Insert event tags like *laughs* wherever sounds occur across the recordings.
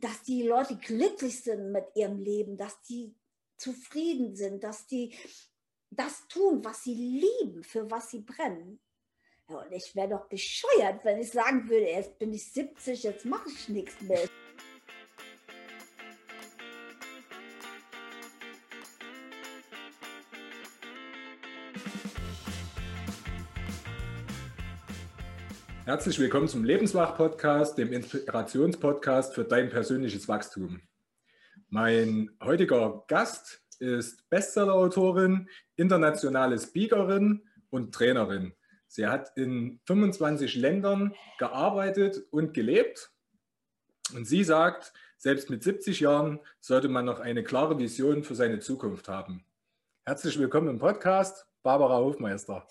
dass die Leute glücklich sind mit ihrem Leben, dass die zufrieden sind, dass die das tun, was sie lieben, für was sie brennen. Ja, und ich wäre doch bescheuert, wenn ich sagen würde, jetzt bin ich 70, jetzt mache ich nichts mehr. Herzlich willkommen zum Lebenswach-Podcast, dem Inspirationspodcast für dein persönliches Wachstum. Mein heutiger Gast ist Bestsellerautorin, internationale Speakerin und Trainerin. Sie hat in 25 Ländern gearbeitet und gelebt. Und sie sagt, selbst mit 70 Jahren sollte man noch eine klare Vision für seine Zukunft haben. Herzlich willkommen im Podcast, Barbara Hofmeister.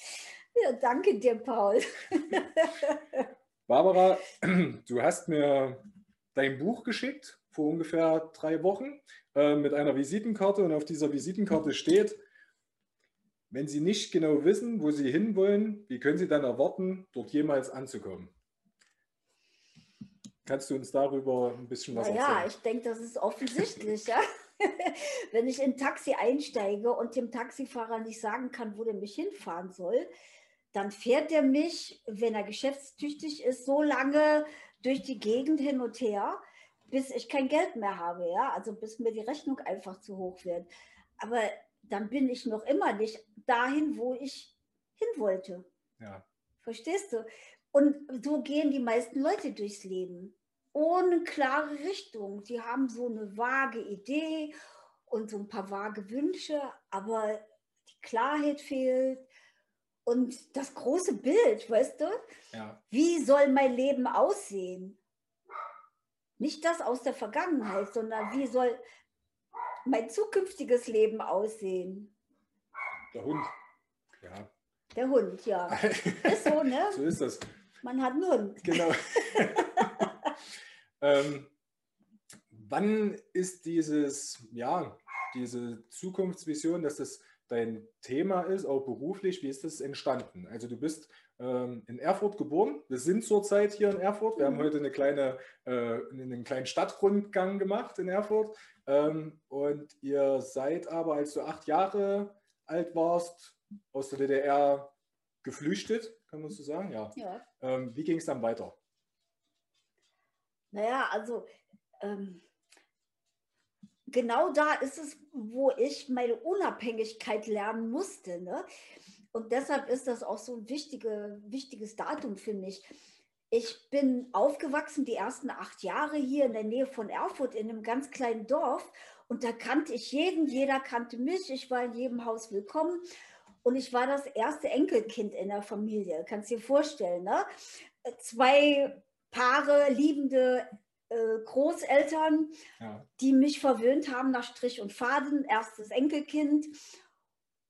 Ja, danke dir, Paul. *laughs* Barbara, du hast mir dein Buch geschickt vor ungefähr drei Wochen äh, mit einer Visitenkarte und auf dieser Visitenkarte steht, wenn Sie nicht genau wissen, wo Sie hinwollen, wie können Sie dann erwarten, dort jemals anzukommen? Kannst du uns darüber ein bisschen was naja, erzählen? Ja, ich denke, das ist offensichtlich. ja? *laughs* Wenn ich in ein Taxi einsteige und dem Taxifahrer nicht sagen kann, wo der mich hinfahren soll, dann fährt er mich, wenn er geschäftstüchtig ist, so lange durch die Gegend hin und her, bis ich kein Geld mehr habe, ja, also bis mir die Rechnung einfach zu hoch wird. Aber dann bin ich noch immer nicht dahin, wo ich hin wollte. Ja. Verstehst du? Und so gehen die meisten Leute durchs Leben. Ohne klare Richtung. Die haben so eine vage Idee und so ein paar vage Wünsche, aber die Klarheit fehlt und das große Bild, weißt du? Ja. Wie soll mein Leben aussehen? Nicht das aus der Vergangenheit, sondern wie soll mein zukünftiges Leben aussehen? Der Hund. Ja. Der Hund, ja. *laughs* Ist so, ne? so ist das. Man hat einen Hund. Genau. *laughs* ähm, wann ist dieses, ja, diese Zukunftsvision, dass das dein Thema ist, auch beruflich, wie ist das entstanden? Also du bist ähm, in Erfurt geboren. Wir sind zurzeit hier in Erfurt. Wir mhm. haben heute eine kleine, äh, einen kleinen Stadtrundgang gemacht in Erfurt. Ähm, und ihr seid aber, als du acht Jahre alt warst, aus der DDR geflüchtet, kann man so sagen? Ja. ja. Ähm, wie ging es dann weiter? Naja, also ähm, genau da ist es, wo ich meine Unabhängigkeit lernen musste. Ne? Und deshalb ist das auch so ein wichtige, wichtiges Datum für mich. Ich bin aufgewachsen die ersten acht Jahre hier in der Nähe von Erfurt in einem ganz kleinen Dorf und da kannte ich jeden, jeder kannte mich, ich war in jedem Haus willkommen und ich war das erste Enkelkind in der Familie, kannst du dir vorstellen, ne? Zwei Paare, liebende Großeltern, ja. die mich verwöhnt haben nach Strich und Faden, erstes Enkelkind.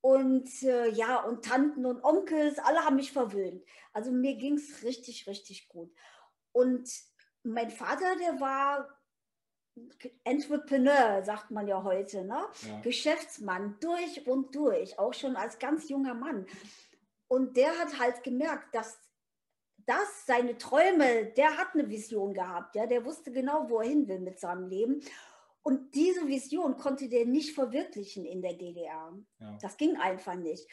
Und äh, ja, und Tanten und Onkels, alle haben mich verwöhnt. Also mir ging es richtig, richtig gut. Und mein Vater, der war Entrepreneur, sagt man ja heute, ne? Ja. Geschäftsmann durch und durch, auch schon als ganz junger Mann. Und der hat halt gemerkt, dass das, seine Träume, der hat eine Vision gehabt, ja, der wusste genau, wo er hin will mit seinem Leben. Und diese Vision konnte der nicht verwirklichen in der DDR. Ja. Das ging einfach nicht.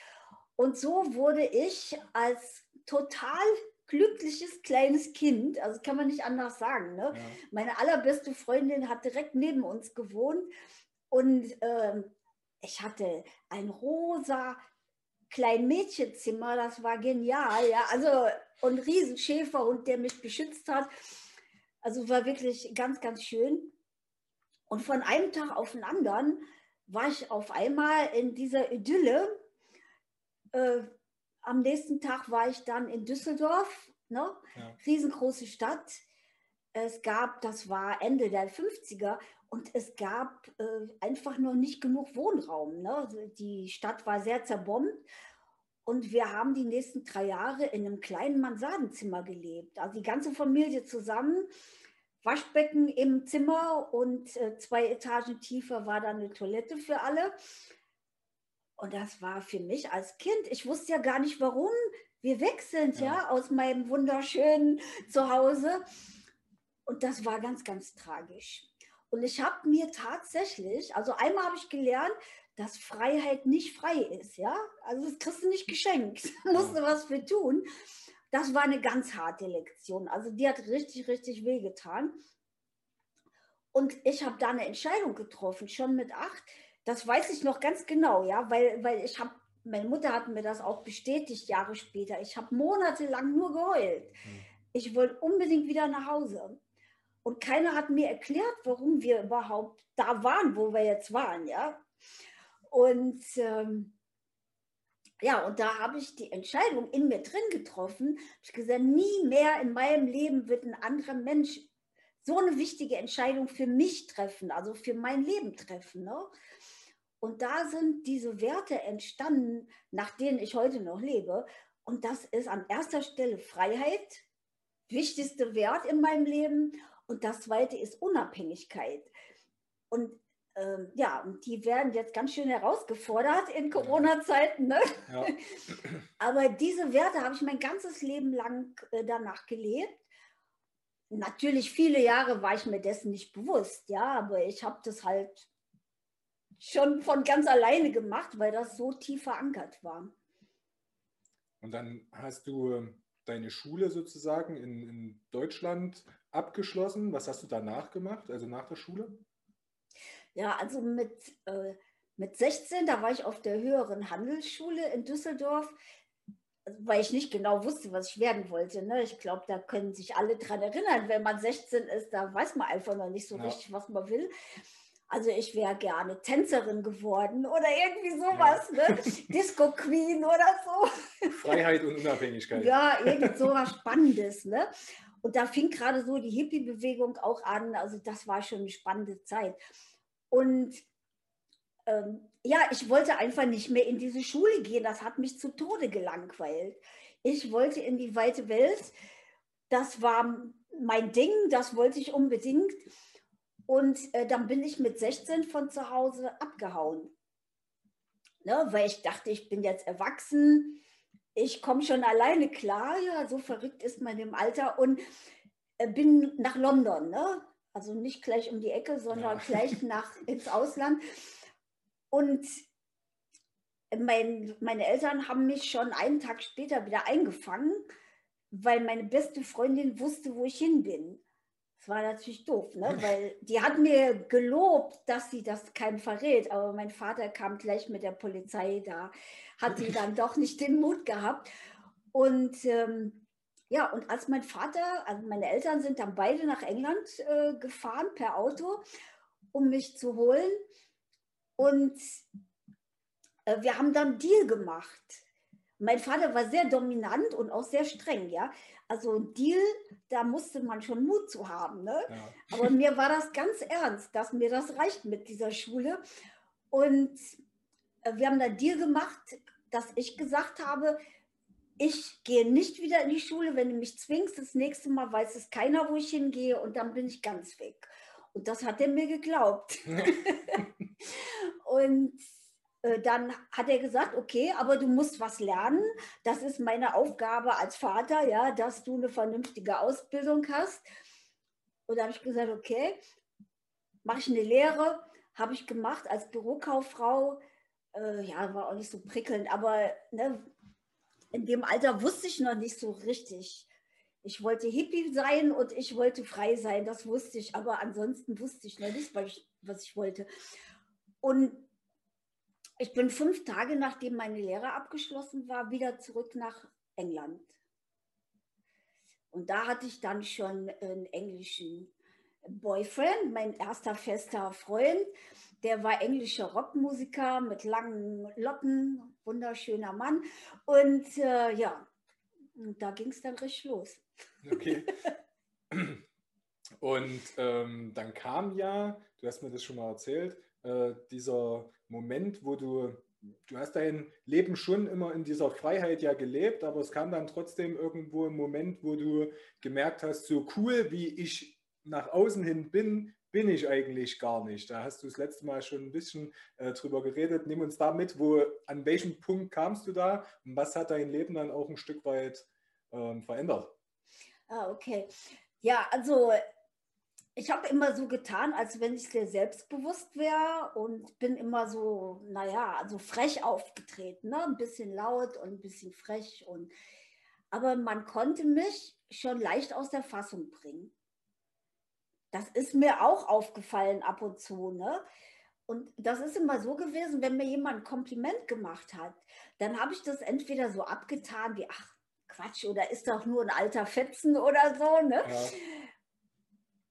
Und so wurde ich als total glückliches kleines Kind, also kann man nicht anders sagen. Ne? Ja. Meine allerbeste Freundin hat direkt neben uns gewohnt und ähm, ich hatte ein rosa kleinen Mädchenzimmer, das war genial, ja, also und Riesenschäferhund, der mich beschützt hat. Also war wirklich ganz, ganz schön. Und von einem Tag auf den anderen war ich auf einmal in dieser Idylle. Äh, am nächsten Tag war ich dann in Düsseldorf, ne? Ja. riesengroße Stadt. Es gab, das war Ende der 50er, und es gab äh, einfach noch nicht genug Wohnraum. Ne? Also die Stadt war sehr zerbombt und wir haben die nächsten drei Jahre in einem kleinen Mansardenzimmer gelebt. Also die ganze Familie zusammen, Waschbecken im Zimmer und äh, zwei Etagen tiefer war dann eine Toilette für alle. Und das war für mich als Kind, ich wusste ja gar nicht, warum wir weg sind, ja, ja aus meinem wunderschönen Zuhause. Und das war ganz, ganz tragisch. Und ich habe mir tatsächlich, also einmal habe ich gelernt, dass Freiheit nicht frei ist, ja. Also das kriegst du nicht geschenkt, *laughs* musst du was für tun. Das war eine ganz harte Lektion. Also die hat richtig, richtig wehgetan. Und ich habe da eine Entscheidung getroffen, schon mit acht. Das weiß ich noch ganz genau, ja, weil, weil ich habe, meine Mutter hat mir das auch bestätigt Jahre später. Ich habe monatelang nur geheult. Hm. Ich wollte unbedingt wieder nach Hause. Und keiner hat mir erklärt, warum wir überhaupt da waren, wo wir jetzt waren, ja. Und ähm, ja, und da habe ich die Entscheidung in mir drin getroffen. Ich gesagt, nie mehr in meinem Leben wird ein anderer Mensch so eine wichtige Entscheidung für mich treffen, also für mein Leben treffen. Ne? Und da sind diese Werte entstanden, nach denen ich heute noch lebe. Und das ist an erster Stelle Freiheit, wichtigste Wert in meinem Leben. Und das zweite ist Unabhängigkeit. Und ähm, ja, und die werden jetzt ganz schön herausgefordert in Corona-Zeiten. Ne? Ja. *laughs* Aber diese Werte habe ich mein ganzes Leben lang äh, danach gelebt. Natürlich, viele Jahre war ich mir dessen nicht bewusst, ja, aber ich habe das halt schon von ganz alleine gemacht, weil das so tief verankert war. Und dann hast du ähm, deine Schule sozusagen in, in Deutschland abgeschlossen. Was hast du danach gemacht, also nach der Schule? Ja, also mit, äh, mit 16, da war ich auf der höheren Handelsschule in Düsseldorf, weil ich nicht genau wusste, was ich werden wollte. Ne? Ich glaube, da können sich alle dran erinnern, wenn man 16 ist, da weiß man einfach noch nicht so ja. richtig, was man will. Also ich wäre gerne Tänzerin geworden oder irgendwie sowas, ja. ne? *laughs* Disco Queen oder so. Freiheit und Unabhängigkeit. Ja, irgend sowas Spannendes. Ne? Und da fing gerade so die Hippie-Bewegung auch an. Also das war schon eine spannende Zeit. Und ähm, ja, ich wollte einfach nicht mehr in diese Schule gehen. Das hat mich zu Tode gelangweilt. Ich wollte in die weite Welt. Das war mein Ding, das wollte ich unbedingt. Und äh, dann bin ich mit 16 von zu Hause abgehauen. Ne, weil ich dachte, ich bin jetzt erwachsen, ich komme schon alleine klar, ja, so verrückt ist man im Alter und äh, bin nach London. Ne? Also nicht gleich um die Ecke, sondern ja. *laughs* gleich nach ins Ausland. Und mein, meine Eltern haben mich schon einen Tag später wieder eingefangen, weil meine beste Freundin wusste, wo ich hin bin. Das war natürlich doof, ne? *laughs* weil die hat mir gelobt, dass sie das keinem verrät, aber mein Vater kam gleich mit der Polizei, da hat sie dann doch nicht den Mut gehabt. Und ähm, ja, und als mein Vater, also meine Eltern sind dann beide nach England äh, gefahren per Auto, um mich zu holen. Und äh, wir haben dann Deal gemacht. Mein Vater war sehr dominant und auch sehr streng, ja. Also ein Deal, da musste man schon Mut zu haben. Ne? Ja. Aber mir war das ganz ernst, dass mir das reicht mit dieser Schule. Und äh, wir haben dann Deal gemacht, dass ich gesagt habe, ich gehe nicht wieder in die Schule, wenn du mich zwingst. Das nächste Mal weiß es keiner, wo ich hingehe und dann bin ich ganz weg. Und das hat er mir geglaubt. *laughs* und äh, dann hat er gesagt, okay, aber du musst was lernen. Das ist meine Aufgabe als Vater, ja, dass du eine vernünftige Ausbildung hast. Und da habe ich gesagt, okay, mache ich eine Lehre, habe ich gemacht als Bürokauffrau. Äh, ja, war auch nicht so prickelnd, aber ne, in dem Alter wusste ich noch nicht so richtig. Ich wollte Hippie sein und ich wollte frei sein, das wusste ich, aber ansonsten wusste ich noch nicht, was ich wollte. Und ich bin fünf Tage nachdem meine Lehre abgeschlossen war, wieder zurück nach England. Und da hatte ich dann schon einen englischen Boyfriend, mein erster fester Freund. Der war englischer Rockmusiker mit langen Locken, wunderschöner Mann. Und äh, ja, und da ging es dann richtig los. Okay. *laughs* Und ähm, dann kam ja, du hast mir das schon mal erzählt, äh, dieser Moment, wo du, du hast dein Leben schon immer in dieser Freiheit ja gelebt, aber es kam dann trotzdem irgendwo ein Moment, wo du gemerkt hast, so cool wie ich nach außen hin bin, bin ich eigentlich gar nicht. Da hast du das letzte Mal schon ein bisschen äh, drüber geredet. Nimm uns da mit, wo, an welchem Punkt kamst du da und was hat dein Leben dann auch ein Stück weit ähm, verändert? Ah, okay. Ja, also ich habe immer so getan, als wenn ich sehr selbstbewusst wäre und bin immer so, naja, also frech aufgetreten, ne? ein bisschen laut und ein bisschen frech. Und, aber man konnte mich schon leicht aus der Fassung bringen. Das ist mir auch aufgefallen ab und zu. Ne? Und das ist immer so gewesen, wenn mir jemand ein Kompliment gemacht hat, dann habe ich das entweder so abgetan wie, ach Quatsch, oder ist doch nur ein alter Fetzen oder so. Ne? Ja.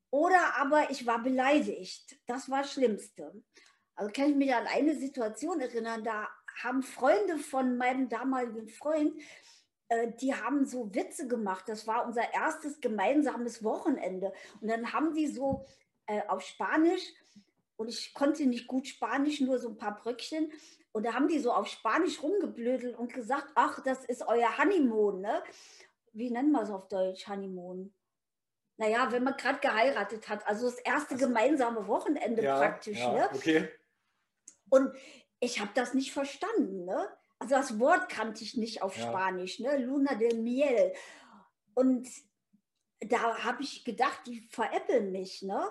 Oder aber ich war beleidigt. Das war das Schlimmste. Also kann ich mich an eine Situation erinnern, da haben Freunde von meinem damaligen Freund, die haben so Witze gemacht. Das war unser erstes gemeinsames Wochenende. Und dann haben die so äh, auf Spanisch, und ich konnte nicht gut Spanisch, nur so ein paar Bröckchen. Und da haben die so auf Spanisch rumgeblödelt und gesagt, ach, das ist euer Honeymoon. Ne? Wie nennen wir es auf Deutsch, Honeymoon? naja, wenn man gerade geheiratet hat, also das erste gemeinsame Wochenende ja, praktisch. Ja, ne? okay. Und ich habe das nicht verstanden. Ne? Also das Wort kannte ich nicht auf ja. Spanisch, ne? Luna del Miel. Und da habe ich gedacht, die veräppeln mich, ne?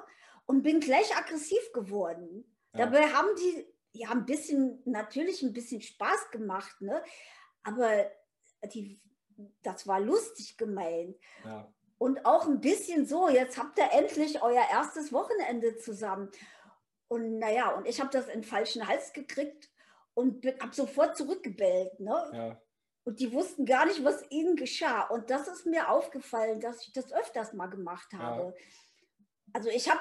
Und bin gleich aggressiv geworden. Ja. Dabei haben die ja ein bisschen, natürlich ein bisschen Spaß gemacht, ne? Aber die, das war lustig gemeint. Ja und auch ein bisschen so, jetzt habt ihr endlich euer erstes Wochenende zusammen. Und naja, und ich habe das in den falschen Hals gekriegt und habe sofort zurückgebellt. Ne? Ja. Und die wussten gar nicht, was ihnen geschah. Und das ist mir aufgefallen, dass ich das öfters mal gemacht habe. Ja. Also ich habe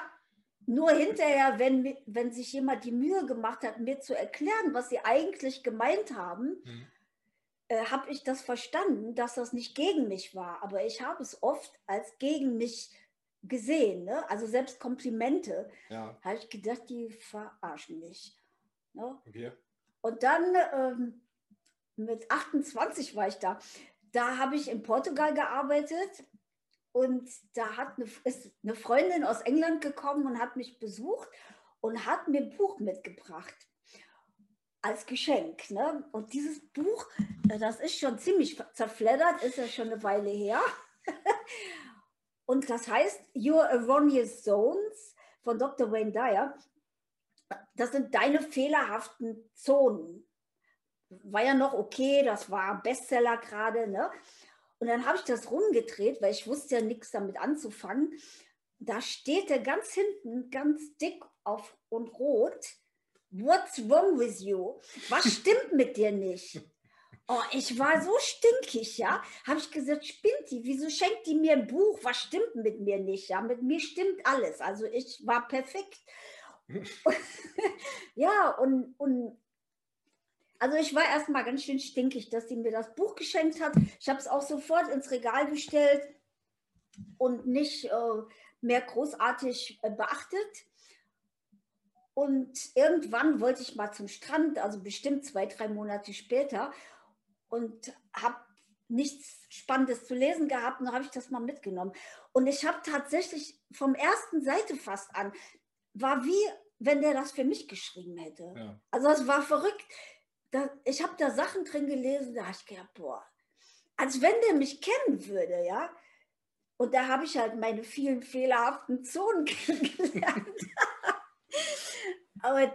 nur hinterher, wenn, wenn sich jemand die Mühe gemacht hat, mir zu erklären, was sie eigentlich gemeint haben, mhm äh, habe ich das verstanden, dass das nicht gegen mich war. Aber ich habe es oft als gegen mich gesehen. Ne? Also selbst Komplimente. Ja. Habe ich gedacht, die verarschen mich. Ne? Okay. Und dann ähm, mit 28 war ich da. Da habe ich in Portugal gearbeitet und da hat eine, ist eine Freundin aus England gekommen und hat mich besucht und hat mir ein Buch mitgebracht als Geschenk. Ne? Und dieses Buch, äh, das ist schon ziemlich zerfleddert, ist ja schon eine Weile her. *laughs* Und das heißt Your Erroneous Zones von Dr. Wayne Dyer. Das sind deine fehlerhaften Zonen. War ja noch okay, das war Bestseller gerade. Ne? Und dann habe ich das rumgedreht, weil ich wusste ja nichts damit anzufangen. Da steht er ganz hinten, ganz dick auf und rot What's wrong with you? Was stimmt mit dir nicht? Oh, ich war so stinkig, ja. Habe ich gesagt, spinnt die? Wieso schenkt die mir ein Buch? Was stimmt mit mir nicht? Ja, mit mir stimmt alles. Also ich war perfekt. *laughs* ja, und, und also ich war erstmal ganz schön stinkig, dass sie mir das Buch geschenkt hat. Ich habe es auch sofort ins Regal gestellt und nicht äh, mehr großartig äh, beachtet. Und irgendwann wollte ich mal zum Strand, also bestimmt zwei, drei Monate später, und habe nichts Spannendes zu lesen gehabt. Und habe ich das mal mitgenommen. Und ich habe tatsächlich vom ersten Seite fast an, war wie wenn der das für mich geschrieben hätte. Ja. Also es war verrückt. Da, ich habe da Sachen drin gelesen, da habe ich gedacht, boah, als wenn der mich kennen würde, ja. Und da habe ich halt meine vielen fehlerhaften Zonen *laughs* kennengelernt. Aber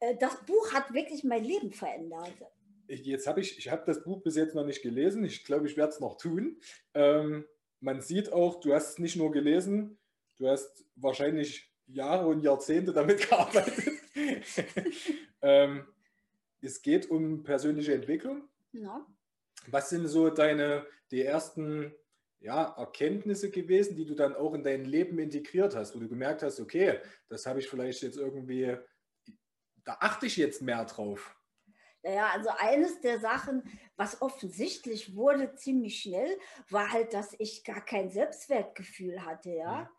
äh, das Buch hat wirklich mein Leben verändert. Ich, jetzt habe ich, ich habe das Buch bis jetzt noch nicht gelesen. Ich glaube, ich werde es noch tun. Ähm, man sieht auch, du hast es nicht nur gelesen, du hast wahrscheinlich Jahre und Jahrzehnte damit *laughs* gearbeitet. *laughs* ähm, es geht um persönliche Entwicklung. Ja. Was sind so deine, die ersten ja, Erkenntnisse gewesen, die du dann auch in dein Leben integriert hast, wo du gemerkt hast, okay, das habe ich vielleicht jetzt irgendwie da achte ich jetzt mehr drauf. Naja, also eines der Sachen, was offensichtlich wurde ziemlich schnell, war halt, dass ich gar kein Selbstwertgefühl hatte, ja.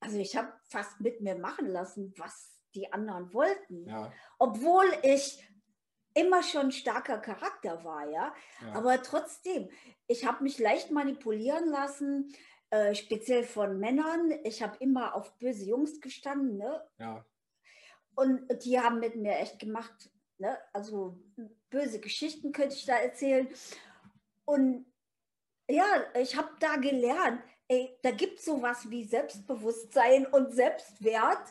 Also ich habe fast mit mir machen lassen, was die anderen wollten. Ja. Obwohl ich immer schon starker Charakter war, ja. ja. Aber trotzdem, ich habe mich leicht manipulieren lassen, äh, speziell von Männern. Ich habe immer auf böse Jungs gestanden, ne? Ja. Und die haben mit mir echt gemacht, ne? also böse Geschichten könnte ich da erzählen. Und ja, ich habe da gelernt, ey, da gibt es sowas wie Selbstbewusstsein und Selbstwert.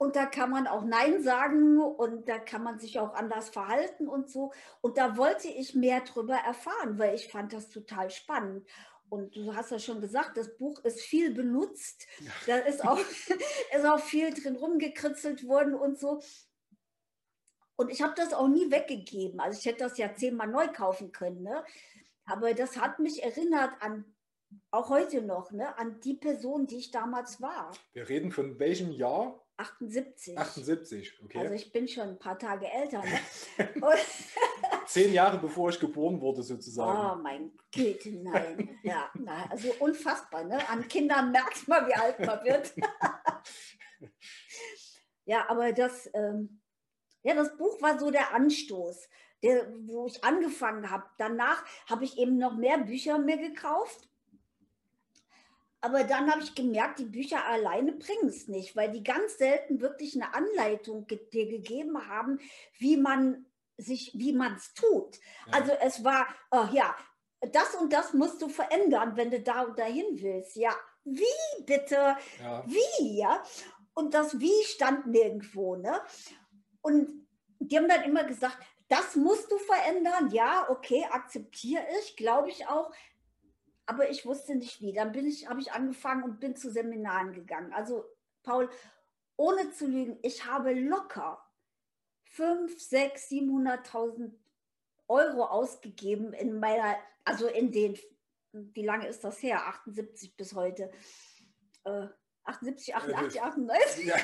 Und da kann man auch Nein sagen und da kann man sich auch anders verhalten und so. Und da wollte ich mehr drüber erfahren, weil ich fand das total spannend. Und du hast ja schon gesagt, das Buch ist viel benutzt. Da ist auch, *laughs* ist auch viel drin rumgekritzelt worden und so. Und ich habe das auch nie weggegeben. Also ich hätte das ja zehnmal neu kaufen können. Ne? Aber das hat mich erinnert an, auch heute noch, ne, an die Person, die ich damals war. Wir reden von welchem Jahr? 78. 78, okay. Also ich bin schon ein paar Tage älter. Ne? *laughs* *laughs* Zehn Jahre bevor ich geboren wurde, sozusagen. Oh mein Gott, nein. *laughs* Ja, nein, also unfassbar. Ne? An Kindern merkt man, wie alt man wird. ja, aber das, ähm, ja, das Buch war so der Anstoß, der, wo ich angefangen habe. Danach habe ich eben noch mehr Bücher mir gekauft aber dann habe ich gemerkt, die Bücher alleine bringen es nicht, weil die ganz selten wirklich eine Anleitung dir gegeben haben, wie man sich, wie man es tut. Ja. Also es war, oh ja, das und das musst du verändern, wenn du da und dahin willst. Ja, wie bitte? Ja. Wie? Ja? Und das Wie stand nirgendwo. Ne? Und die haben dann immer gesagt, das musst du verändern. Ja, okay, akzeptiere ich, glaube ich auch aber ich wusste nicht wie. Dann bin ich, habe ich angefangen und bin zu Seminaren gegangen. Also Paul, ohne zu lügen, ich habe locker 5, 6, 700.000 Euro ausgegeben in meiner, also in den, wie lange ist das her? 78 bis heute. Äh, 78, 88, 98. Ja.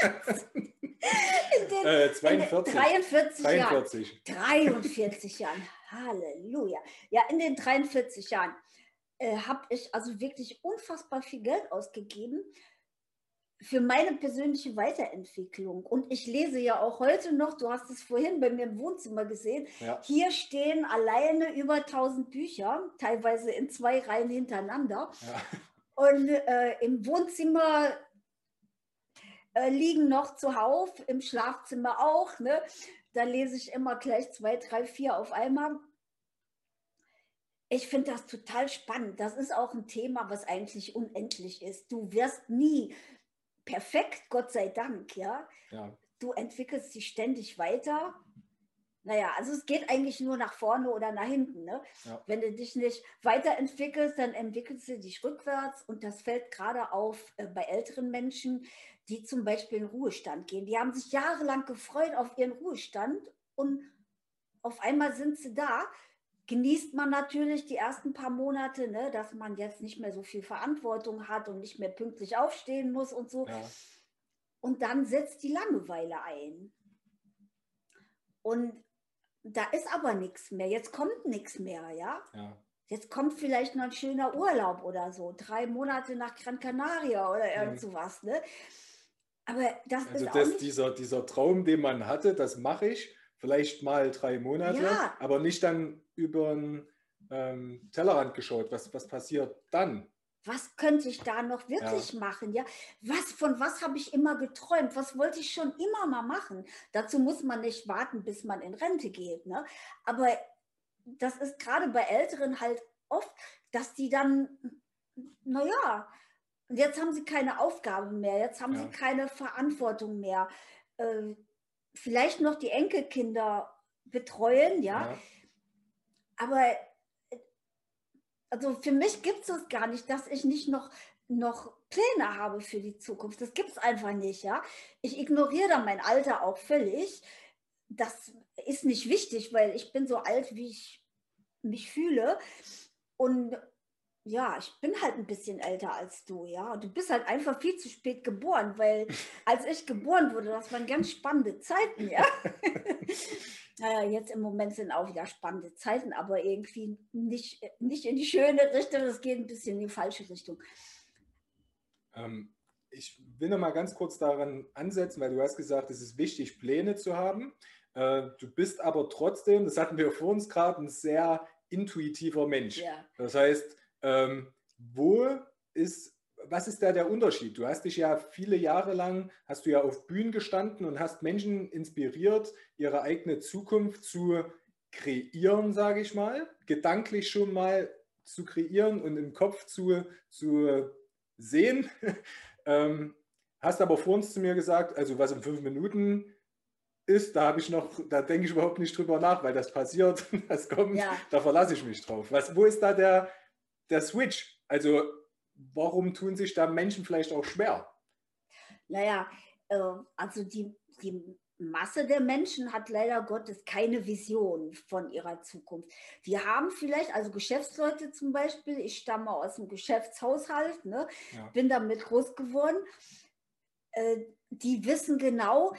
*laughs* in den, äh, 42. In 43, 43 Jahren. 43 Jahren. Halleluja. Ja, in den 43 Jahren äh, habe ich also wirklich unfassbar viel Geld ausgegeben für meine persönliche Weiterentwicklung. Und ich lese ja auch heute noch, du hast es vorhin bei mir im Wohnzimmer gesehen, ja. hier stehen alleine über 1000 Bücher, teilweise in zwei Reihen hintereinander. Ja. Und äh, im Wohnzimmer äh, liegen noch zuhauf, im Schlafzimmer auch. Ne? Da lese ich immer gleich zwei, drei, vier auf einmal ich finde das total spannend. Das ist auch ein Thema, was eigentlich unendlich ist. Du wirst nie perfekt, Gott sei Dank, ja. ja. Du entwickelst dich ständig weiter. Naja, also es geht eigentlich nur nach vorne oder nach hinten. Ne? Ja. Wenn du dich nicht weiterentwickelst, dann entwickelst du dich rückwärts und das fällt gerade auf äh, bei älteren Menschen, die zum Beispiel in Ruhestand gehen. Die haben sich jahrelang gefreut auf ihren Ruhestand und auf einmal sind sie da genießt man natürlich die ersten paar Monate, ne, dass man jetzt nicht mehr so viel Verantwortung hat und nicht mehr pünktlich aufstehen muss und so. Ja. Und dann setzt die Langeweile ein. Und da ist aber nichts mehr. Jetzt kommt nichts mehr, ja? ja? Jetzt kommt vielleicht noch ein schöner Urlaub oder so. Drei Monate nach Gran Canaria oder irgend mhm. sowas, ne? Aber das also ist das, dieser, dieser Traum, den man hatte, das mache ich vielleicht mal drei Monate, ja. aber nicht dann über den ähm, Tellerrand geschaut. Was, was passiert dann? Was könnte ich da noch wirklich ja. machen? Ja, was von was habe ich immer geträumt? Was wollte ich schon immer mal machen? Dazu muss man nicht warten, bis man in Rente geht. Ne? Aber das ist gerade bei Älteren halt oft, dass die dann, naja, jetzt haben sie keine Aufgabe mehr, jetzt haben ja. sie keine Verantwortung mehr. Äh, vielleicht noch die Enkelkinder betreuen, ja. ja. Aber also für mich gibt es gar nicht, dass ich nicht noch, noch Pläne habe für die Zukunft. Das gibt es einfach nicht, ja. Ich ignoriere dann mein Alter auch völlig. Das ist nicht wichtig, weil ich bin so alt, wie ich mich fühle. Und ja, ich bin halt ein bisschen älter als du, ja. Und du bist halt einfach viel zu spät geboren, weil *laughs* als ich geboren wurde, das waren ganz spannende Zeiten, ja. *laughs* *laughs* naja, jetzt im Moment sind auch wieder spannende Zeiten, aber irgendwie nicht, nicht in die schöne Richtung, es geht ein bisschen in die falsche Richtung. Ähm, ich will noch mal ganz kurz daran ansetzen, weil du hast gesagt, es ist wichtig, Pläne zu haben. Äh, du bist aber trotzdem, das hatten wir vor uns gerade, ein sehr intuitiver Mensch. Ja. Das heißt, ähm, wo ist, was ist da der Unterschied? Du hast dich ja viele Jahre lang, hast du ja auf Bühnen gestanden und hast Menschen inspiriert, ihre eigene Zukunft zu kreieren, sage ich mal, gedanklich schon mal zu kreieren und im Kopf zu, zu sehen. *laughs* ähm, hast aber vor uns zu mir gesagt, also was in fünf Minuten ist, da habe ich noch, da denke ich überhaupt nicht drüber nach, weil das passiert, *laughs* das kommt, ja. da verlasse ich mich drauf. Was, wo ist da der, der Switch? Also warum tun sich da Menschen vielleicht auch schwer? Naja, äh, also die, die Masse der Menschen hat leider Gottes keine Vision von ihrer Zukunft. Die haben vielleicht, also Geschäftsleute zum Beispiel, ich stamme aus dem Geschäftshaushalt, ne, ja. bin damit groß geworden, äh, die wissen genau,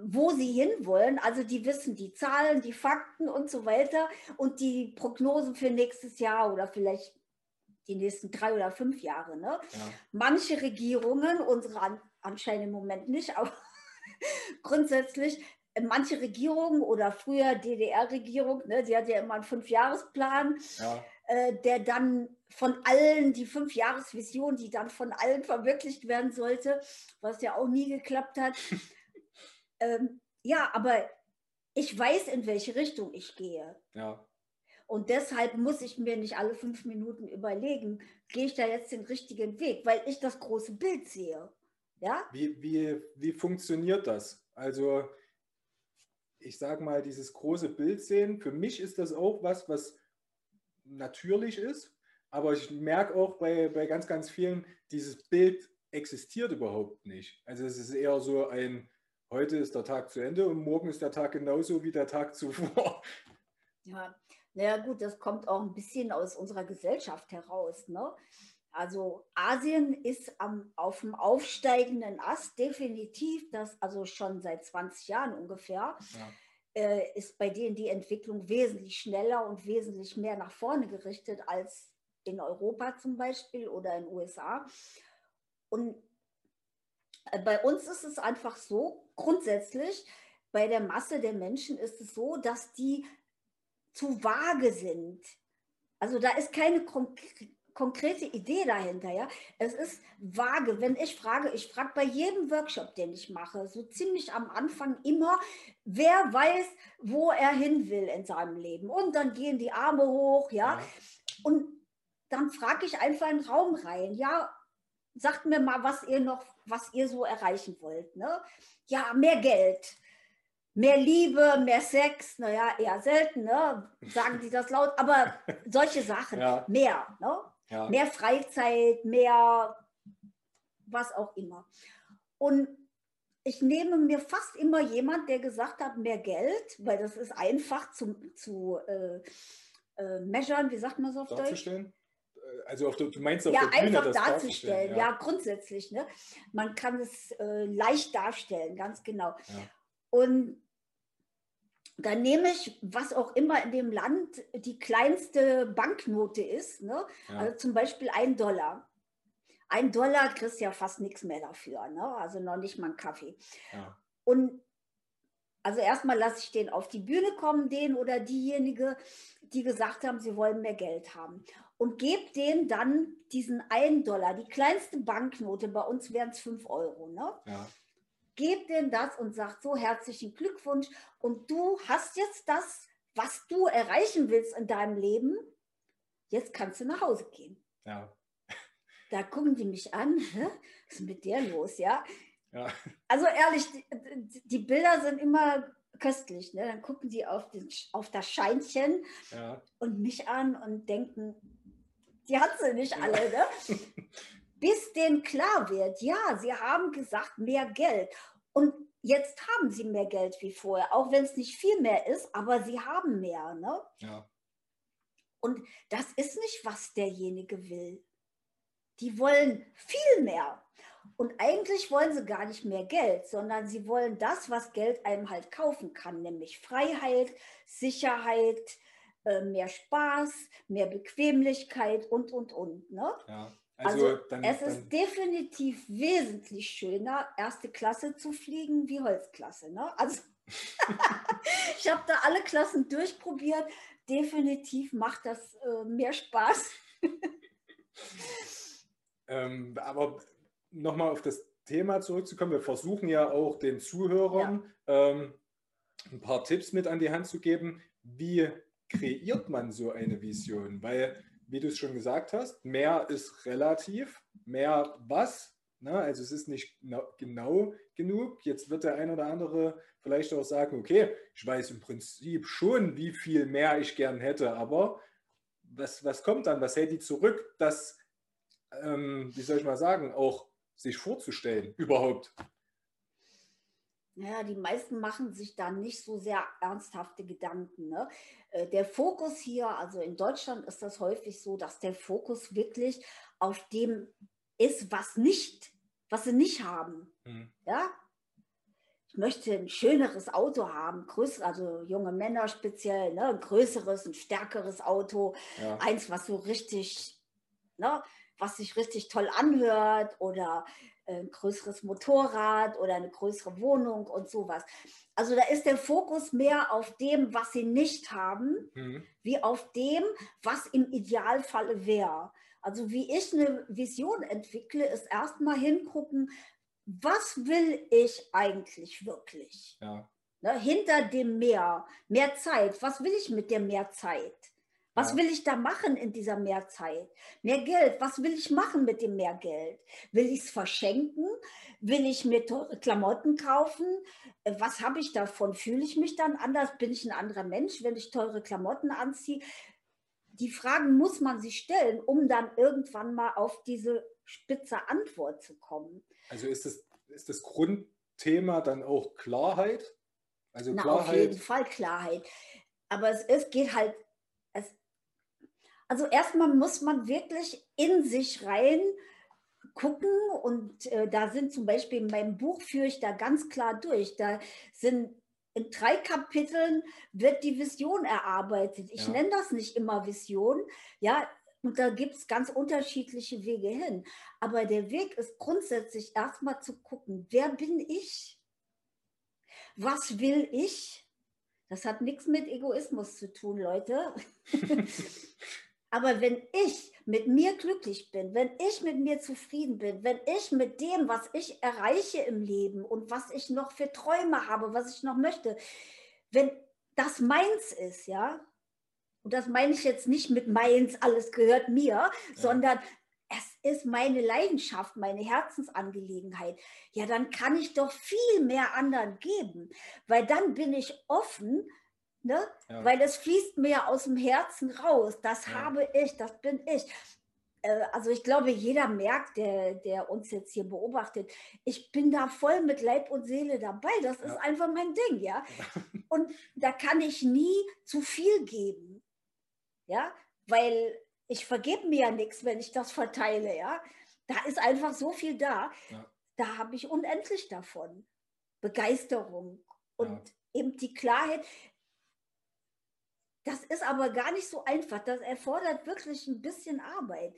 wo sie hinwollen. Also die wissen die Zahlen, die Fakten und so weiter und die Prognosen für nächstes Jahr oder vielleicht die nächsten drei oder fünf Jahre. Ne? Ja. Manche Regierungen, unsere anscheinend im Moment nicht, aber *laughs* grundsätzlich manche Regierungen oder früher DDR-Regierung, ne, die hat ja immer einen Fünfjahresplan, ja. äh, der dann von allen, die Fünfjahresvision, die dann von allen verwirklicht werden sollte, was ja auch nie geklappt hat. *laughs* ähm, ja, aber ich weiß, in welche Richtung ich gehe. Ja. Und deshalb muss ich mir nicht alle fünf Minuten überlegen, gehe ich da jetzt den richtigen Weg, weil ich das große Bild sehe. Ja? Wie, wie, wie funktioniert das? Also, ich sage mal, dieses große Bild sehen, für mich ist das auch was, was natürlich ist, aber ich merke auch bei, bei ganz, ganz vielen, dieses Bild existiert überhaupt nicht. Also es ist eher so ein, heute ist der Tag zu Ende und morgen ist der Tag genauso wie der Tag zuvor. Ja, naja gut, das kommt auch ein bisschen aus unserer Gesellschaft heraus. Ne? Also Asien ist am, auf dem aufsteigenden Ast definitiv, das also schon seit 20 Jahren ungefähr, ja. äh, ist bei denen die Entwicklung wesentlich schneller und wesentlich mehr nach vorne gerichtet als in Europa zum Beispiel oder in den USA. Und bei uns ist es einfach so, grundsätzlich, bei der Masse der Menschen ist es so, dass die zu vage sind. Also da ist keine konkrete Idee dahinter. Ja? Es ist vage. Wenn ich frage, ich frage bei jedem Workshop, den ich mache, so ziemlich am Anfang immer, wer weiß, wo er hin will in seinem Leben. Und dann gehen die Arme hoch, ja. ja. Und dann frage ich einfach in den Raum rein, ja, sagt mir mal, was ihr noch, was ihr so erreichen wollt. Ne? Ja, mehr Geld mehr Liebe, mehr Sex, naja, eher selten, ne? sagen sie das laut, aber *laughs* solche Sachen, ja. mehr, ne? Ja. mehr Freizeit, mehr was auch immer. Und ich nehme mir fast immer jemand, der gesagt hat, mehr Geld, weil das ist einfach zu, zu äh, äh, measuren, wie sagt man so auf Deutsch? Also auf, du meinst auf ja, der Bühne einfach darzustellen. Ja. ja. grundsätzlich. Ne? Man kann es äh, leicht darstellen, ganz genau. Ja. Und dann nehme ich, was auch immer in dem Land die kleinste Banknote ist, ne? Ja. also zum Beispiel ein Dollar. Ein Dollar kriegst ja fast nichts mehr dafür, ne? also noch nicht mal einen Kaffee. Ja. Und also erstmal lasse ich den auf die Bühne kommen, den oder diejenige, die gesagt haben, sie wollen mehr Geld haben. Und gebe denen dann diesen einen Dollar, die kleinste Banknote, bei uns wären es fünf Euro. Ne? Ja gebt denen das und sagt so herzlichen Glückwunsch und du hast jetzt das, was du erreichen willst in deinem Leben. Jetzt kannst du nach Hause gehen. Ja. *laughs* Da gucken die mich an. Hä? Was ist mit der los, ja? ja. Also ehrlich, die, die, Bilder sind immer köstlich. Ne? Dann gucken die auf, den, auf das Scheinchen ja. und mich an und denken, die hat sie nicht alle. Ne? bis denen klar wird, ja, sie haben gesagt, mehr Geld. Und jetzt haben sie mehr Geld wie vorher, auch wenn es nicht viel mehr ist, aber sie haben mehr. Ne? Ja. Und das ist nicht, was derjenige will. Die wollen viel mehr. Und eigentlich wollen sie gar nicht mehr Geld, sondern sie wollen das, was Geld einem halt kaufen kann, nämlich Freiheit, Sicherheit, äh, mehr Spaß, mehr Bequemlichkeit und, und, und. Ne? Ja. Also, also dann, es dann ist definitiv wesentlich schöner, erste Klasse zu fliegen wie Holzklasse. Ne? Also *laughs* ich habe da alle Klassen durchprobiert. Definitiv macht das äh, mehr Spaß. *laughs* ähm, aber nochmal auf das Thema zurückzukommen. Wir versuchen ja auch den Zuhörern ja. ähm, ein paar Tipps mit an die Hand zu geben. Wie kreiert man so eine Vision? Weil wie du es schon gesagt hast, mehr ist relativ. Mehr was? Ne? also es ist nicht genau genug. Jetzt wird der ein oder andere vielleicht auch sagen, okay, ich weiß im Prinzip schon, wie viel mehr ich gern hätte, aber was, was kommt dann? Was hält die zurück, das, ähm, wie soll ich mal sagen, auch sich vorzustellen überhaupt? Naja, die meisten machen sich da nicht so sehr ernsthafte Gedanken. Ne? Äh, der Fokus hier, also in Deutschland ist das häufig so, dass der Fokus wirklich auf dem ist, was nicht, was sie nicht haben. Mhm. Ja? Ich möchte ein schöneres Auto haben, größer, also junge Männer speziell, ne? ein größeres, ein stärkeres Auto, ja. eins, was so richtig, ne? Was sich richtig toll anhört oder ein größeres Motorrad oder eine größere Wohnung und sowas. Also da ist der Fokus mehr auf dem, was sie nicht haben, mhm. wie auf dem, was im Idealfalle wäre. Also wie ich eine Vision entwickle, ist erstmal hingucken, was will ich eigentlich wirklich? Ja. Ne, hinter dem Meer, mehr Zeit. Was will ich mit der mehr Zeit? Was will ich da machen in dieser Mehrzeit? Mehr Geld. Was will ich machen mit dem mehr Geld? Will ich es verschenken? Will ich mir teure Klamotten kaufen? Äh, was habe ich davon? Fühle ich mich dann anders? Bin ich ein anderer Mensch, wenn ich teure Klamotten anziehe? Die Fragen muss man sich stellen, um dann irgendwann mal auf diese spitze Antwort zu kommen. Also ist das, ist das Grundthema dann auch Klarheit? Also Na, Klarheit. auf jeden Fall Klarheit. Aber es, es geht halt also erstmal muss man wirklich in sich rein gucken und äh, da sind zum Beispiel in meinem Buch führe ich da ganz klar durch. Da sind in drei Kapiteln wird die Vision erarbeitet. Ich ja. nenne das nicht immer Vision, ja, und da gibt es ganz unterschiedliche Wege hin. Aber der Weg ist grundsätzlich erstmal zu gucken, wer bin ich? Was will ich? Das hat nichts mit Egoismus zu tun, Leute. *laughs* Aber wenn ich mit mir glücklich bin, wenn ich mit mir zufrieden bin, wenn ich mit dem, was ich erreiche im Leben und was ich noch für Träume habe, was ich noch möchte, wenn das meins ist, ja, und das meine ich jetzt nicht mit meins, alles gehört mir, ja. sondern es ist meine Leidenschaft, meine Herzensangelegenheit, ja, dann kann ich doch viel mehr anderen geben, weil dann bin ich offen Ne? Ja. Weil es fließt mir aus dem Herzen raus. Das ja. habe ich, das bin ich. Äh, also ich glaube, jeder merkt, der, der uns jetzt hier beobachtet, ich bin da voll mit Leib und Seele dabei. Das ja. ist einfach mein Ding, ja. *laughs* Und da kann ich nie zu viel geben. Ja, weil ich vergebe mir ja nichts, wenn ich das verteile, ja. Da ist einfach so viel da. Da habe ich unendlich davon. Begeisterung und eben die Klarheit, das ist aber gar nicht so einfach. Das erfordert wirklich ein bisschen Arbeit.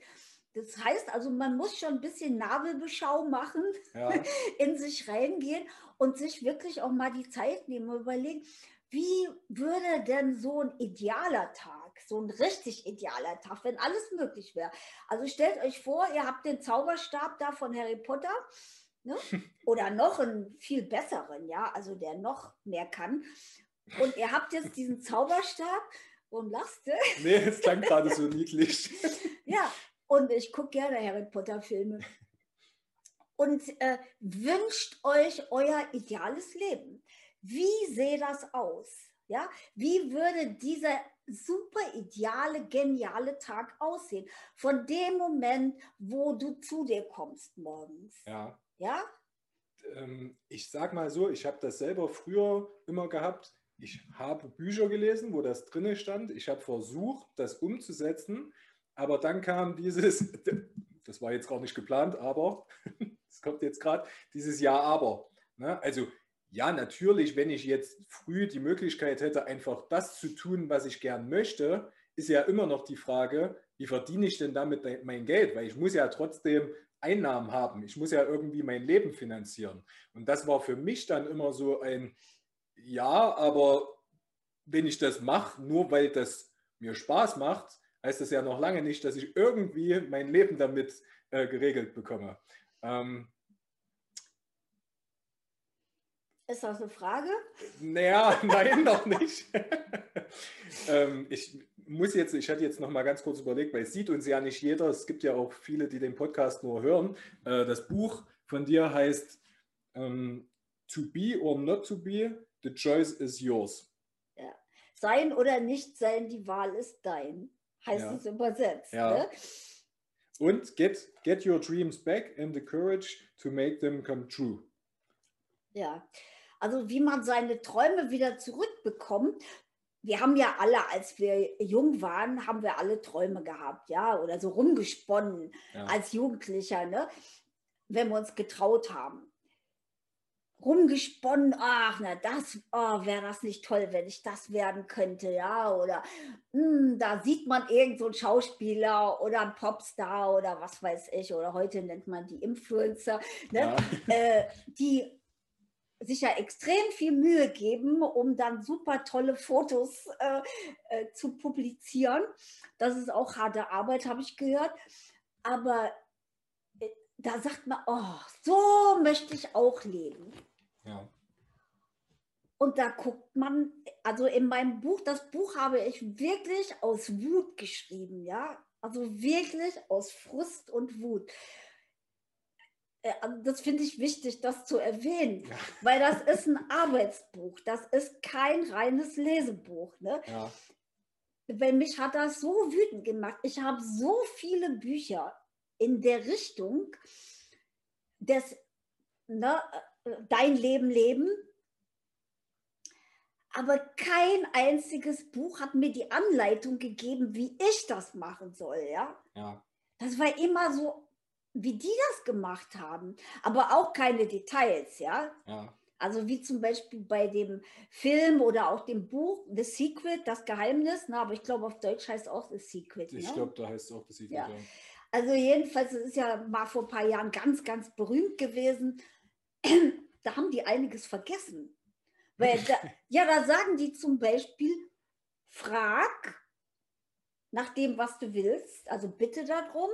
Das heißt also, man muss schon ein bisschen Nabelbeschau machen, ja. *laughs* in sich reingehen und sich wirklich auch mal die Zeit nehmen und überlegen, wie würde denn so ein idealer Tag, so ein richtig idealer Tag, wenn alles möglich wäre? Also stellt euch vor, ihr habt den Zauberstab da von Harry Potter ne? *laughs* oder noch einen viel besseren, ja, also der noch mehr kann. Und ihr habt jetzt diesen Zauberstab. Warum lachst du? Nee, es klang gerade so niedlich. *laughs* ja, und ich gucke gerne Harry Potter-Filme. Und äh, wünscht euch euer ideales Leben. Wie sähe das aus? Ja, wie würde dieser super ideale, geniale Tag aussehen? Von dem Moment, wo du zu dir kommst morgens. Ja. Ja? Ähm, ich sag mal so, ich habe das selber früher immer gehabt ich habe Bücher gelesen, wo das drinne stand. Ich habe versucht, das umzusetzen, aber dann kam dieses, *laughs* das war jetzt gar nicht geplant, aber *laughs* es kommt jetzt gerade, dieses Ja, aber. Ne? Also ja, natürlich, wenn ich jetzt früh die Möglichkeit hätte, einfach das zu tun, was ich gern möchte, ist ja immer noch die Frage, wie verdiene ich denn damit mein Geld? Weil ich muss ja trotzdem Einnahmen haben. Ich muss ja irgendwie mein Leben finanzieren. Und das war für mich dann immer so ein, ja, aber wenn ich das mache, nur weil das mir Spaß macht, heißt das ja noch lange nicht, dass ich irgendwie mein Leben damit äh, geregelt bekomme. Ähm, Ist das eine Frage? Naja, *laughs* nein, noch nicht. *laughs* ähm, ich muss jetzt, ich hatte jetzt noch mal ganz kurz überlegt, weil es sieht uns ja nicht jeder. Es gibt ja auch viele, die den Podcast nur hören. Äh, das Buch von dir heißt ähm, To Be or Not to Be, The Choice is Yours. Ja. Sein oder nicht sein, die Wahl ist dein, heißt ja. es übersetzt. Ja. Ne? Und get, get your dreams back and the courage to make them come true. Ja, also wie man seine Träume wieder zurückbekommt. Wir haben ja alle, als wir jung waren, haben wir alle Träume gehabt, ja, oder so rumgesponnen ja. als Jugendlicher, ne? wenn wir uns getraut haben rumgesponnen, ach, na das, oh, wäre das nicht toll, wenn ich das werden könnte, ja, oder mh, hm, da sieht man irgend so einen Schauspieler oder einen Popstar oder was weiß ich, oder heute nennt man die Influencer, ne? ja. äh, die sich ja extrem viel Mühe geben, um dann super tolle Fotos äh, äh, zu publizieren. Das ist auch harte Arbeit, habe ich gehört. Aber äh, da sagt man, oh, so möchte ich auch leben. Ja. Und da guckt man, also in meinem Buch, das Buch habe ich wirklich aus Wut geschrieben, ja. Also wirklich aus Frust und Wut. Äh, also das finde ich wichtig, das zu erwähnen, ja. *laughs* weil das ist ein Arbeitsbuch, das ist kein reines Lesebuch. Ne? Ja. Weil mich hat das so wütend gemacht. Ich habe so viele Bücher in der Richtung des, ne, dein Leben leben. Aber kein einziges Buch hat mir die Anleitung gegeben, wie ich das machen soll, ja. ja. Das war immer so, wie die das gemacht haben, aber auch keine Details, ja. ja. Also wie zum Beispiel bei dem Film oder auch dem Buch The Secret, das Geheimnis, na, aber ich glaube auf Deutsch heißt auch The Secret. Ich ne? glaube, da heißt es auch The Secret. Ja. ja. Also jedenfalls, es ist ja mal vor ein paar Jahren ganz, ganz berühmt gewesen *clears throat* da haben die einiges vergessen. Weil da, *laughs* ja, da sagen die zum Beispiel, frag nach dem, was du willst, also bitte darum,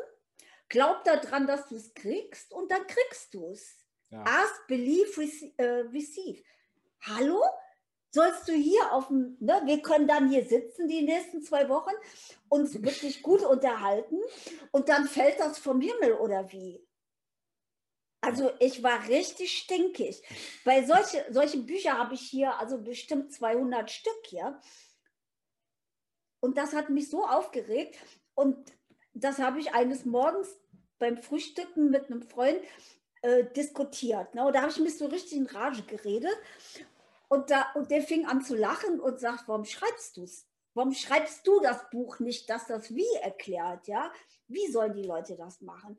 glaub daran, dass du es kriegst und dann kriegst du es. Ja. Ask, believe, receive. Hallo? Sollst du hier auf dem, ne, wir können dann hier sitzen die nächsten zwei Wochen, uns *laughs* wirklich gut unterhalten und dann fällt das vom Himmel oder wie? Also ich war richtig stinkig. Bei solche, solche Bücher habe ich hier also bestimmt 200 Stück hier. Und das hat mich so aufgeregt. Und das habe ich eines Morgens beim Frühstücken mit einem Freund äh, diskutiert. Ne? Und da habe ich mich so richtig in Rage geredet. Und, da, und der fing an zu lachen und sagt, warum schreibst du es? Warum schreibst du das Buch nicht, dass das wie erklärt? Ja? Wie sollen die Leute das machen?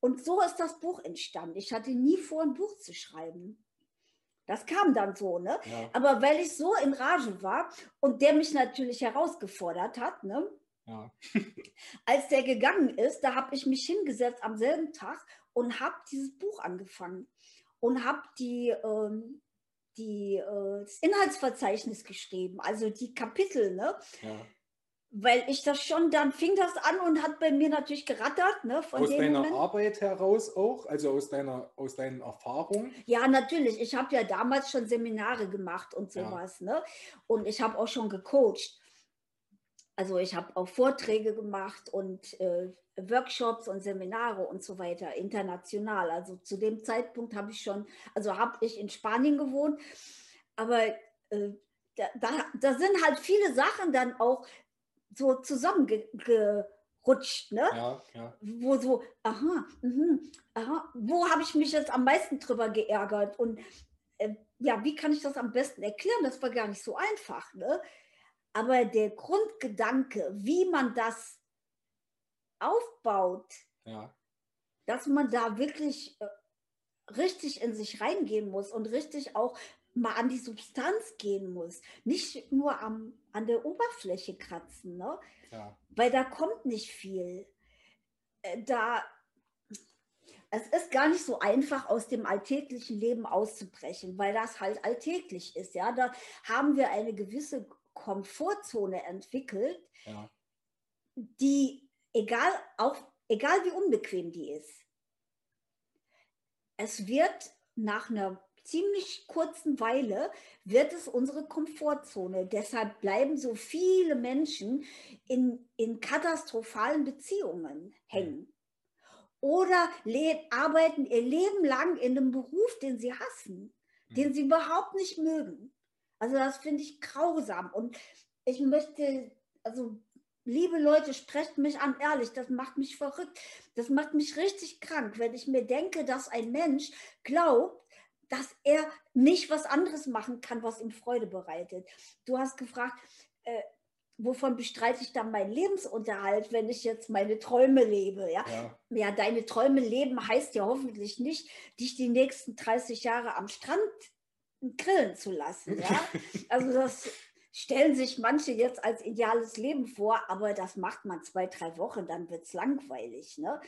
Und so ist das Buch entstanden. Ich hatte nie vor, ein Buch zu schreiben. Das kam dann so, ne? Ja. Aber weil ich so in Rage war und der mich natürlich herausgefordert hat, ne? Ja. *laughs* Als der gegangen ist, da habe ich mich hingesetzt am selben Tag und habe dieses Buch angefangen und habe die, ähm, die, äh, das Inhaltsverzeichnis geschrieben, also die Kapitel, ne? Ja weil ich das schon, dann fing das an und hat bei mir natürlich gerattert. Ne, aus deiner Moment. Arbeit heraus auch, also aus deiner, aus deinen Erfahrungen? Ja, natürlich. Ich habe ja damals schon Seminare gemacht und sowas. Ja. Ne? Und ich habe auch schon gecoacht. Also ich habe auch Vorträge gemacht und äh, Workshops und Seminare und so weiter, international. Also zu dem Zeitpunkt habe ich schon, also habe ich in Spanien gewohnt, aber äh, da, da, da, sind halt viele Sachen dann auch so zusammengerutscht, ne? Ja, ja. Wo so, aha, mh, aha, wo habe ich mich jetzt am meisten drüber geärgert und äh, ja, wie kann ich das am besten erklären? Das war gar nicht so einfach, ne? Aber der Grundgedanke, wie man das aufbaut, ja. dass man da wirklich äh, richtig in sich reingehen muss und richtig auch mal an die Substanz gehen muss. Nicht nur am, an der Oberfläche kratzen, ne? Ja. weil da kommt nicht viel. Äh, da, es ist gar nicht so einfach, aus dem alltäglichen Leben auszubrechen, weil das halt alltäglich ist. Ja? Da haben wir eine gewisse Komfortzone entwickelt, ja. die, egal, auch, egal wie unbequem die ist, es wird nach einer ziemlich kurzen Weile wird es unsere Komfortzone. Deshalb bleiben so viele Menschen in, in katastrophalen Beziehungen hängen. Oder arbeiten ihr Leben lang in einem Beruf, den sie hassen, den mhm. sie überhaupt nicht mögen. Also das finde ich grausam. Und ich möchte, also liebe Leute, sprecht mich an, ehrlich, das macht mich verrückt. Das macht mich richtig krank, wenn ich mir denke, dass ein Mensch glaubt, dass er nicht was anderes machen kann, was ihm Freude bereitet. Du hast gefragt, äh, wovon bestreite ich dann meinen Lebensunterhalt, wenn ich jetzt meine Träume lebe? Ja? ja? Ja. deine Träume leben heißt ja hoffentlich nicht, dich die nächsten 30 Jahre am Strand grillen zu lassen. Ja? *laughs* Also das stellen sich manche jetzt als ideales Leben vor, aber das macht man zwei, drei Wochen, dann wird es langweilig. Ne?